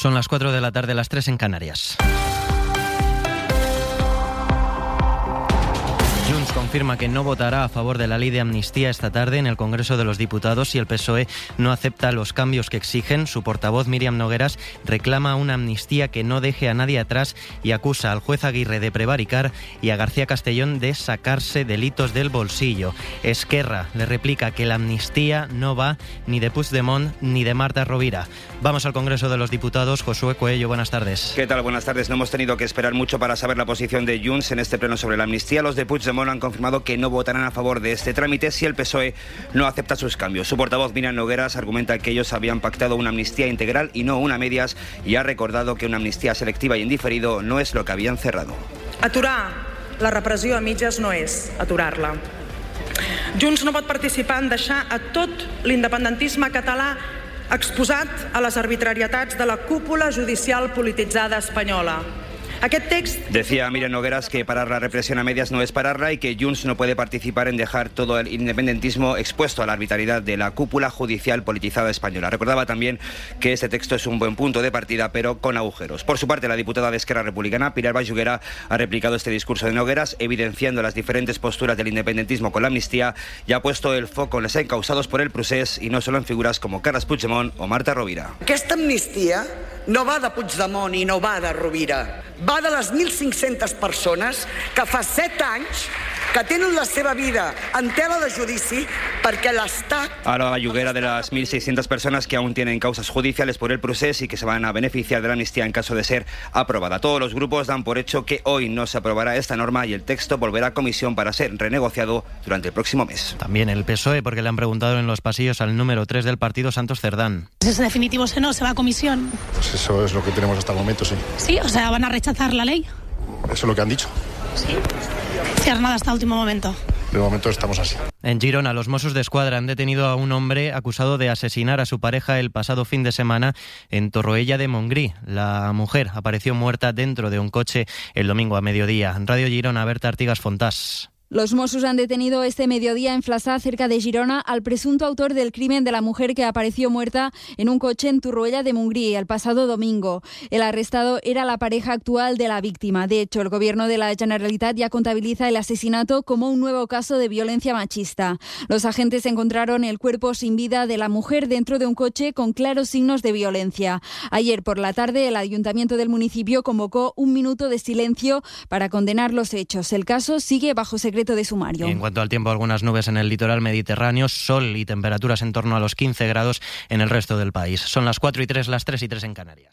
Son las 4 de la tarde, las 3 en Canarias. Confirma que no votará a favor de la ley de amnistía esta tarde en el Congreso de los Diputados si el PSOE no acepta los cambios que exigen. Su portavoz Miriam Nogueras reclama una amnistía que no deje a nadie atrás y acusa al juez Aguirre de prevaricar y a García Castellón de sacarse delitos del bolsillo. Esquerra le replica que la amnistía no va ni de Puigdemont ni de Marta Rovira. Vamos al Congreso de los Diputados. Josué Coello, buenas tardes. ¿Qué tal? Buenas tardes. No hemos tenido que esperar mucho para saber la posición de Junts en este pleno sobre la amnistía. Los de Puigdemont han confirmado que no votarán a favor de este trámite si el PSOE no acepta sus cambios. Su portavoz, Miriam Nogueras, argumenta que ellos habían pactado una amnistía integral y no una medias y ha recordado que una amnistía selectiva y indiferido no es lo que habían cerrado. Aturar la repressió a mitges no és aturar-la. Junts no pot participar en deixar a tot l'independentisme català exposat a les arbitrarietats de la cúpula judicial polititzada espanyola. Aquest text Decía Miriam Nogueras que parar la represión a medias no es pararla y que Junts no puede participar en dejar todo el independentismo expuesto a la arbitrariedad de la cúpula judicial politizada española. Recordaba también que este texto es un buen punto de partida, pero con agujeros. Por su parte, la diputada de Esquerra Republicana, Pilar Bayuguera, ha replicado este discurso de Nogueras, evidenciando las diferentes posturas del independentismo con la amnistía y ha puesto el foco en los encausados por el procés y no solo en figuras como Carles Puigdemont o Marta Rovira. Aquesta amnistia no va de Puigdemont i no va de Rovira. Va de les 1.500 persones que fa 7 anys que tenen la seva vida en tela de judici perquè l'Estat Ahora la yuguera de las 1.600 personas que aún tienen causas judiciales por el proceso y que se van a beneficiar de la amnistía en caso de ser aprobada. Todos los grupos dan por hecho que hoy no se aprobará esta norma y el texto volverá a comisión para ser renegociado durante el próximo mes. También el PSOE, porque le han preguntado en los pasillos al número 3 del partido, Santos Cerdán. Es definitivo, se no, se va a comisión. Pues eso es lo que tenemos hasta el momento, sí. Sí, o sea, van a rechazar la ley. Eso es lo que han dicho. Sí. Cierra nada hasta último momento. De momento estamos así. En Girona, los Mossos de Escuadra han detenido a un hombre acusado de asesinar a su pareja el pasado fin de semana en Torroella de Montgrí. La mujer apareció muerta dentro de un coche el domingo a mediodía. Radio Girona, Berta Artigas Fontás. Los Mossos han detenido este mediodía en Flaçà, cerca de Girona, al presunto autor del crimen de la mujer que apareció muerta en un coche en Turruella de Montgrí el pasado domingo. El arrestado era la pareja actual de la víctima. De hecho, el gobierno de la Generalitat ya contabiliza el asesinato como un nuevo caso de violencia machista. Los agentes encontraron el cuerpo sin vida de la mujer dentro de un coche con claros signos de violencia. Ayer por la tarde, el ayuntamiento del municipio convocó un minuto de silencio para condenar los hechos. El caso sigue bajo secreto de sumario. En cuanto al tiempo, algunas nubes en el litoral mediterráneo, sol y temperaturas en torno a los 15 grados en el resto del país. Son las 4 y 3, las 3 y 3 en Canarias.